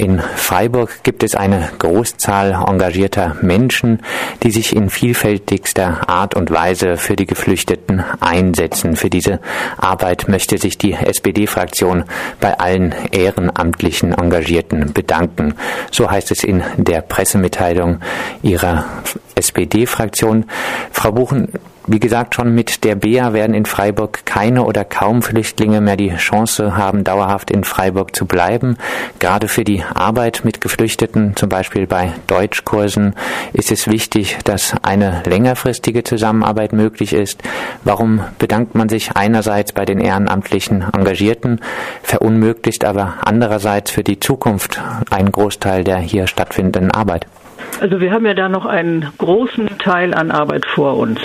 In Freiburg gibt es eine Großzahl engagierter Menschen, die sich in vielfältigster Art und Weise für die Geflüchteten einsetzen. Für diese Arbeit möchte sich die SPD-Fraktion bei allen ehrenamtlichen Engagierten bedanken. So heißt es in der Pressemitteilung ihrer SPD-Fraktion. Frau Buchen, wie gesagt, schon mit der BEA werden in Freiburg keine oder kaum Flüchtlinge mehr die Chance haben, dauerhaft in Freiburg zu bleiben. Gerade für die Arbeit mit Geflüchteten, zum Beispiel bei Deutschkursen, ist es wichtig, dass eine längerfristige Zusammenarbeit möglich ist. Warum bedankt man sich einerseits bei den ehrenamtlichen Engagierten, verunmöglicht aber andererseits für die Zukunft einen Großteil der hier stattfindenden Arbeit? Also wir haben ja da noch einen großen Teil an Arbeit vor uns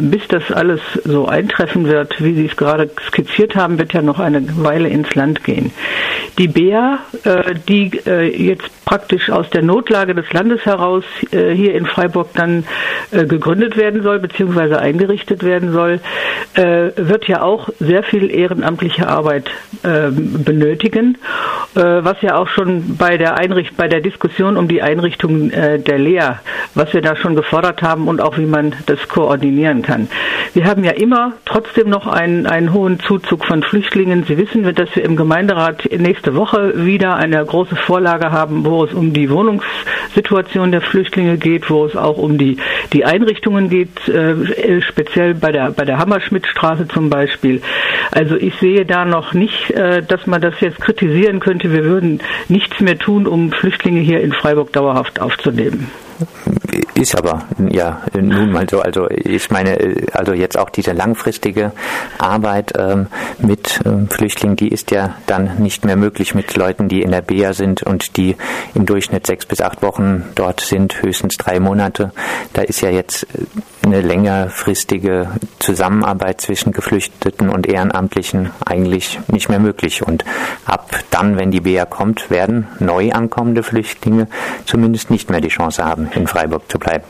bis das alles so eintreffen wird, wie Sie es gerade skizziert haben, wird ja noch eine Weile ins Land gehen. Die BEA, äh, die äh, jetzt praktisch aus der Notlage des Landes heraus äh, hier in Freiburg dann gegründet werden soll, beziehungsweise eingerichtet werden soll, wird ja auch sehr viel ehrenamtliche Arbeit ähm, benötigen, was ja auch schon bei der Einricht bei der Diskussion um die Einrichtung der Lea, was wir da schon gefordert haben und auch wie man das koordinieren kann kann. Wir haben ja immer trotzdem noch einen, einen hohen Zuzug von Flüchtlingen. Sie wissen, dass wir im Gemeinderat nächste Woche wieder eine große Vorlage haben, wo es um die Wohnungssituation der Flüchtlinge geht, wo es auch um die, die Einrichtungen geht, äh, speziell bei der, bei der Hammerschmidtstraße zum Beispiel. Also ich sehe da noch nicht, äh, dass man das jetzt kritisieren könnte. Wir würden nichts mehr tun, um Flüchtlinge hier in Freiburg dauerhaft aufzunehmen. Ist aber ja nun mal so. Also ich meine, also jetzt auch diese langfristige Arbeit ähm, mit ähm, Flüchtlingen, die ist ja dann nicht mehr möglich mit Leuten, die in der BEA sind und die im Durchschnitt sechs bis acht Wochen dort sind, höchstens drei Monate. Da ist ja jetzt eine längerfristige Zusammenarbeit zwischen Geflüchteten und Ehrenamtlichen eigentlich nicht mehr möglich. Und ab dann, wenn die BEA kommt, werden neu ankommende Flüchtlinge zumindest nicht mehr die Chance haben, in Freiburg zu bleiben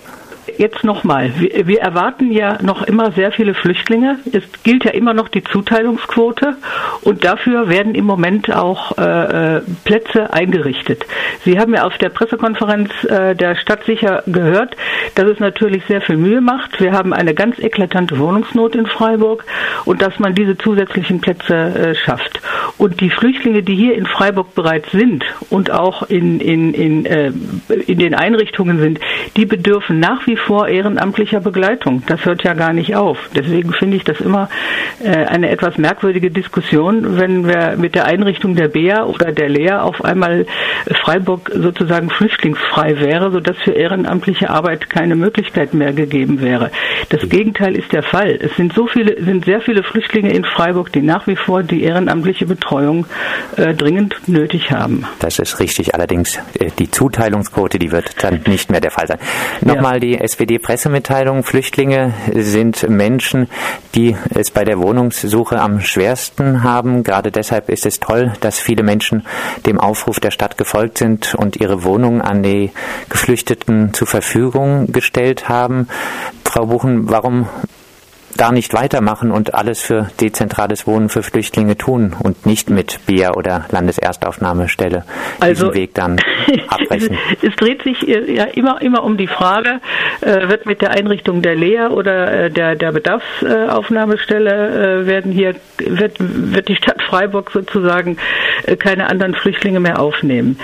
jetzt nochmal, wir, erwarten ja noch immer sehr viele Flüchtlinge. Es gilt ja immer noch die Zuteilungsquote und dafür werden im Moment auch äh, äh, Plätze eingerichtet. Sie haben ja auf der Pressekonferenz äh, der Stadt sicher gehört, dass es natürlich sehr viel Mühe macht. Wir haben eine ganz eklatante Wohnungsnot in Freiburg und dass man diese zusätzlichen Plätze äh, schafft. Und die Flüchtlinge, die hier in Freiburg bereits sind und auch in, in, in, äh, in den Einrichtungen sind, die bedürfen nach wie vor ehrenamtlicher Begleitung. Das hört ja gar nicht auf. Deswegen finde ich das immer äh, eine etwas merkwürdige Diskussion, wenn wir mit der Einrichtung der BEA oder der Lea auf einmal Freiburg sozusagen flüchtlingsfrei wäre, sodass für ehrenamtliche Arbeit keine Möglichkeit mehr gegeben wäre. Das Gegenteil ist der Fall. Es sind so viele, sind sehr viele Flüchtlinge in Freiburg, die nach wie vor die ehrenamtliche Betreuung äh, dringend nötig haben. Das ist richtig. Allerdings äh, die Zuteilungsquote, die wird dann nicht mehr der Fall sein. Nochmal ja. die SPD-Pressemitteilung. Flüchtlinge sind Menschen, die es bei der Wohnungssuche am schwersten haben. Gerade deshalb ist es toll, dass viele Menschen dem Aufruf der Stadt gefolgt sind und ihre Wohnungen an die Geflüchteten zur Verfügung gestellt haben. Frau Buchen, warum da nicht weitermachen und alles für dezentrales Wohnen für Flüchtlinge tun und nicht mit BIA oder Landeserstaufnahmestelle also, diesen Weg dann abbrechen? es, es, dreht sich ja immer, immer um die Frage, äh, wird mit der Einrichtung der Lea oder äh, der, der Bedarfsaufnahmestelle äh, werden hier, wird, wird die Stadt Freiburg sozusagen äh, keine anderen Flüchtlinge mehr aufnehmen.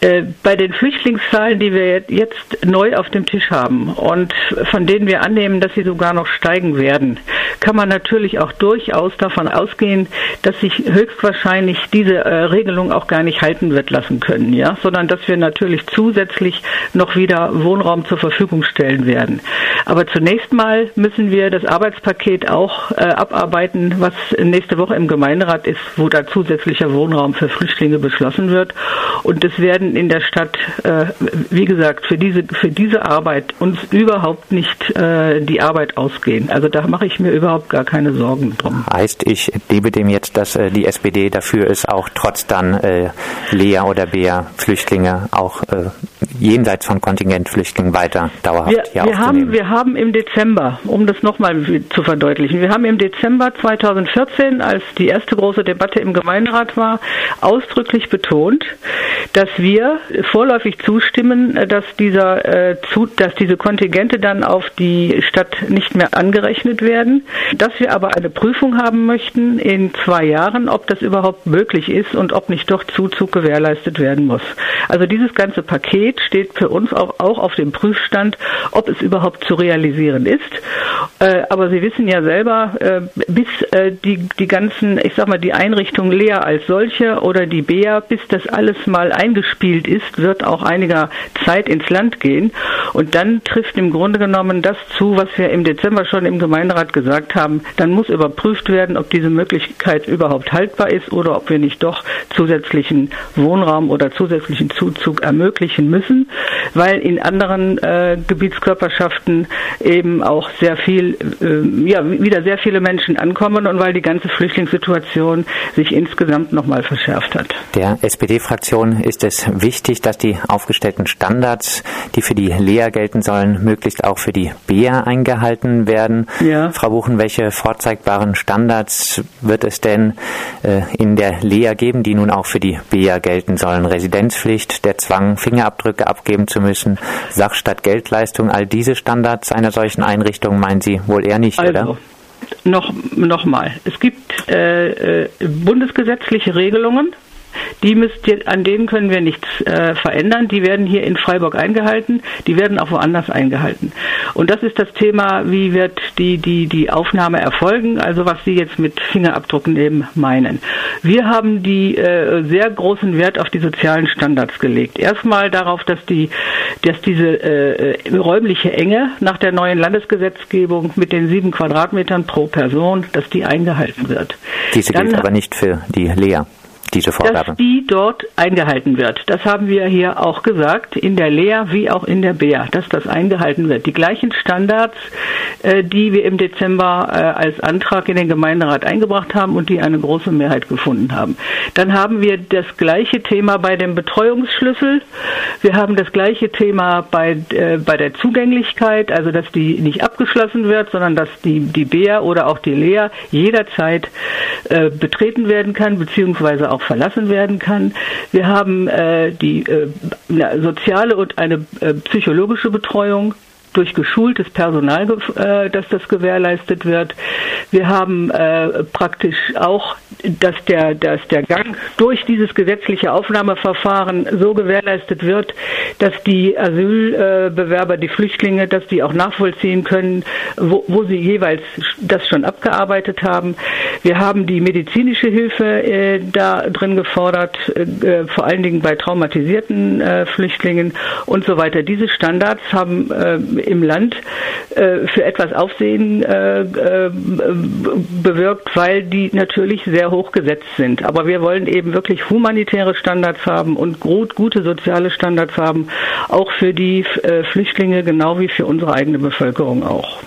Äh, bei den Flüchtlingszahlen, die wir jetzt neu auf dem Tisch haben und von denen wir annehmen, dass sie sogar noch steigen werden, kann man natürlich auch durchaus davon ausgehen, dass sich höchstwahrscheinlich diese äh, Regelung auch gar nicht halten wird lassen können, ja, sondern dass wir natürlich zusätzlich noch wieder Wohnraum zur Verfügung stellen werden. Aber zunächst mal müssen wir das Arbeitspaket auch äh, abarbeiten, was nächste Woche im Gemeinderat ist, wo da zusätzlicher Wohnraum für Flüchtlinge beschlossen wird. Und es werden in der Stadt, äh, wie gesagt, für diese, für diese Arbeit uns überhaupt nicht äh, die Arbeit ausgehen. Also da mache ich mir überhaupt gar keine Sorgen drum. Heißt, ich gebe dem jetzt, dass äh, die SPD dafür ist, auch trotz dann äh, Lea oder Bea Flüchtlinge auch äh, jenseits von Kontingentflüchtlingen weiter dauerhaft wir, hier wir haben, wir haben im Dezember, um das nochmal zu verdeutlichen, wir haben im Dezember 2014, als die erste große Debatte im Gemeinderat war, ausdrücklich betont, dass wir vorläufig zustimmen, dass dieser, äh, zu, dass diese Kontingente dann auf die Stadt nicht mehr angerechnet werden, dass wir aber eine Prüfung haben möchten in zwei Jahren, ob das überhaupt möglich ist und ob nicht doch Zuzug gewährleistet werden muss. Also dieses ganze Paket steht für uns auch, auch auf dem Prüfstand, ob es überhaupt zu realisieren ist. Äh, aber Sie wissen ja selber, äh, bis äh, die, die ganzen, ich sag mal, die Einrichtung Lea als solche oder die BEA, bis das alles mal eingespielt ist, wird auch einiger Zeit ins Land gehen. Und dann trifft im Grunde genommen das zu, was wir im Dezember schon im Gemeinderat gesagt haben. Dann muss überprüft werden, ob diese Möglichkeit überhaupt haltbar ist oder ob wir nicht doch zusätzlichen Wohnraum oder zusätzlichen Zuzug ermöglichen müssen, weil in anderen äh, Gebietskörperschaften eben auch sehr viel, äh, ja, wieder sehr viele Menschen ankommen und weil die ganze Flüchtlingssituation sich insgesamt nochmal verschärft hat. Der SPD-Fraktion ist es wichtig, dass die aufgestellten Standards, die für die Lea gelten sollen, möglichst auch für die BEA eingehalten werden. Ja. Frau Buchen, welche vorzeigbaren Standards wird es denn äh, in der Lea geben, die nun auch für die BEA gelten sollen? Residenzpflicht, der Zwang, Fingerabdrücke abgeben zu müssen, Sach statt Geldleistung, all diese Standards einer solchen Einrichtung meinen Sie wohl eher nicht, also, oder? Noch, noch mal. Es gibt äh, äh, bundesgesetzliche Regelungen die müsst ihr, an denen können wir nichts äh, verändern. Die werden hier in Freiburg eingehalten, die werden auch woanders eingehalten. Und das ist das Thema, wie wird die, die, die Aufnahme erfolgen, also was Sie jetzt mit Fingerabdrucken eben meinen. Wir haben die äh, sehr großen Wert auf die sozialen Standards gelegt. Erstmal darauf, dass die, dass diese äh, räumliche Enge nach der neuen Landesgesetzgebung mit den sieben Quadratmetern pro Person, dass die eingehalten wird. Diese Dann, gilt aber nicht für die Lea diese Vorgabe? Dass die dort eingehalten wird. Das haben wir hier auch gesagt, in der Lea wie auch in der BEA, dass das eingehalten wird. Die gleichen Standards, äh, die wir im Dezember äh, als Antrag in den Gemeinderat eingebracht haben und die eine große Mehrheit gefunden haben. Dann haben wir das gleiche Thema bei dem Betreuungsschlüssel. Wir haben das gleiche Thema bei, äh, bei der Zugänglichkeit, also dass die nicht abgeschlossen wird, sondern dass die, die BEA oder auch die Lea jederzeit betreten werden kann, beziehungsweise auch verlassen werden kann. Wir haben äh, die äh, soziale und eine äh, psychologische Betreuung durch geschultes Personal, äh, dass das gewährleistet wird. Wir haben äh, praktisch auch, dass der, dass der Gang durch dieses gesetzliche Aufnahmeverfahren so gewährleistet wird, dass die Asylbewerber, die Flüchtlinge, dass die auch nachvollziehen können, wo, wo sie jeweils das schon abgearbeitet haben. Wir haben die medizinische Hilfe äh, da drin gefordert, vor allen Dingen bei traumatisierten Flüchtlingen und so weiter. Diese Standards haben im Land äh, für etwas Aufsehen äh, äh, bewirkt, weil die natürlich sehr hoch gesetzt sind. Aber wir wollen eben wirklich humanitäre Standards haben und gut, gute soziale Standards haben, auch für die Flüchtlinge genau wie für unsere eigene Bevölkerung auch.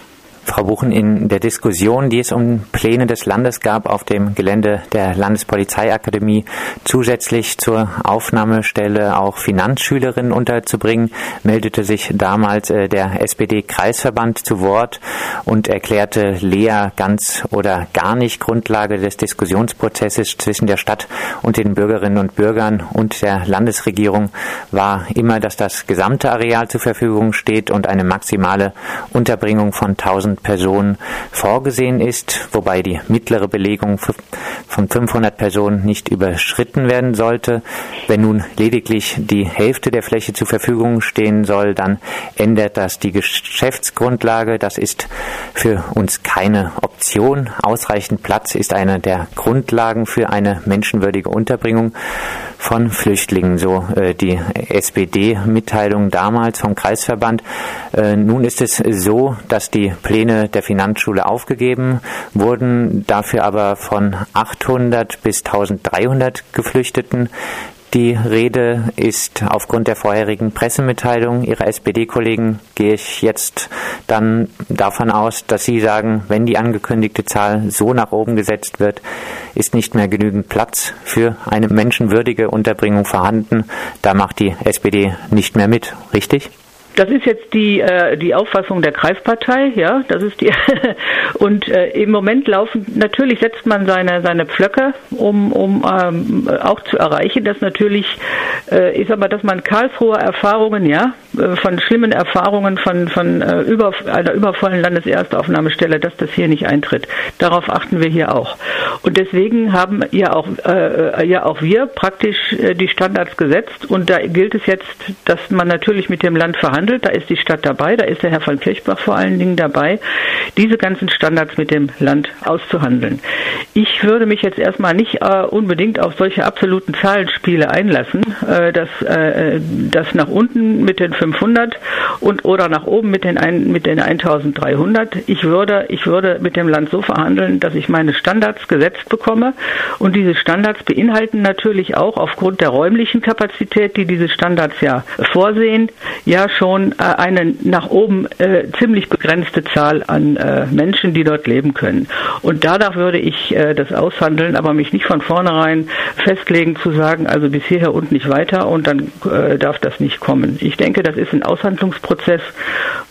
Frau Buchen, in der Diskussion, die es um Pläne des Landes gab, auf dem Gelände der Landespolizeiakademie zusätzlich zur Aufnahmestelle auch Finanzschülerinnen unterzubringen, meldete sich damals äh, der SPD-Kreisverband zu Wort und erklärte Lea ganz oder gar nicht Grundlage des Diskussionsprozesses zwischen der Stadt und den Bürgerinnen und Bürgern und der Landesregierung war immer, dass das gesamte Areal zur Verfügung steht und eine maximale Unterbringung von 1000 Personen vorgesehen ist, wobei die mittlere Belegung von 500 Personen nicht überschritten werden sollte. Wenn nun lediglich die Hälfte der Fläche zur Verfügung stehen soll, dann ändert das die Geschäftsgrundlage. Das ist für uns keine Option. Ausreichend Platz ist eine der Grundlagen für eine menschenwürdige Unterbringung von Flüchtlingen, so äh, die SPD-Mitteilung damals vom Kreisverband. Äh, nun ist es so, dass die Pläne der Finanzschule aufgegeben wurden, dafür aber von 800 bis 1300 Geflüchteten Die Rede ist aufgrund der vorherigen Pressemitteilung Ihrer SPD-Kollegen, gehe ich jetzt dann davon aus, dass Sie sagen, wenn die angekündigte Zahl so nach oben gesetzt wird, ist nicht mehr genügend Platz für eine menschenwürdige Unterbringung vorhanden. Da macht die SPD nicht mehr mit, richtig? Das ist jetzt die, äh, die Auffassung der Kreispartei, ja, das ist die. und äh, im Moment laufen, natürlich setzt man seine, seine Pflöcke, um, um ähm, auch zu erreichen, dass natürlich, äh, ist aber, dass man Karlsruher Erfahrungen, ja, äh, von schlimmen Erfahrungen von, von äh, über, einer übervollen Landeserstaufnahmestelle, dass das hier nicht eintritt. Darauf achten wir hier auch. Und deswegen haben ja auch, äh, ja auch wir praktisch äh, die Standards gesetzt und da gilt es jetzt, dass man natürlich mit dem Land verhandelt. Da ist die Stadt dabei, da ist der Herr von Kirchbach vor allen Dingen dabei, diese ganzen Standards mit dem Land auszuhandeln. Ich würde mich jetzt erstmal nicht äh, unbedingt auf solche absoluten Zahlenspiele einlassen, äh, dass äh, das nach unten mit den 500 und oder nach oben mit den, ein, mit den 1300. Ich würde, ich würde mit dem Land so verhandeln, dass ich meine Standards gesetzt bekomme und diese Standards beinhalten natürlich auch aufgrund der räumlichen Kapazität, die diese Standards ja vorsehen, ja schon schon äh, eine nach oben äh, ziemlich begrenzte Zahl an äh, Menschen, die dort leben können. Und danach würde ich äh, das aushandeln, aber mich nicht von vornherein festlegen zu sagen, also bis hierher und nicht weiter und dann äh, darf das nicht kommen. Ich denke, das ist ein Aushandlungsprozess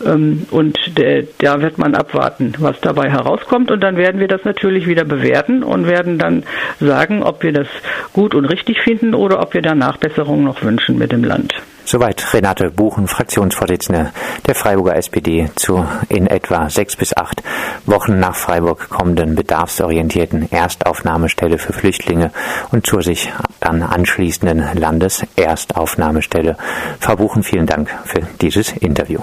ähm, und der, da wird man abwarten, was dabei herauskommt und dann werden wir das natürlich wieder bewerten und werden dann sagen, ob wir das gut und richtig finden oder ob wir da Nachbesserungen noch wünschen mit dem Land. Soweit Renate Buchen, Fraktionsvorsitzende der Freiburger SPD zu in etwa sechs bis acht Wochen nach Freiburg kommenden bedarfsorientierten Erstaufnahmestelle für Flüchtlinge und zur sich dann anschließenden Landeserstaufnahmestelle. Frau Buchen, vielen Dank für dieses Interview.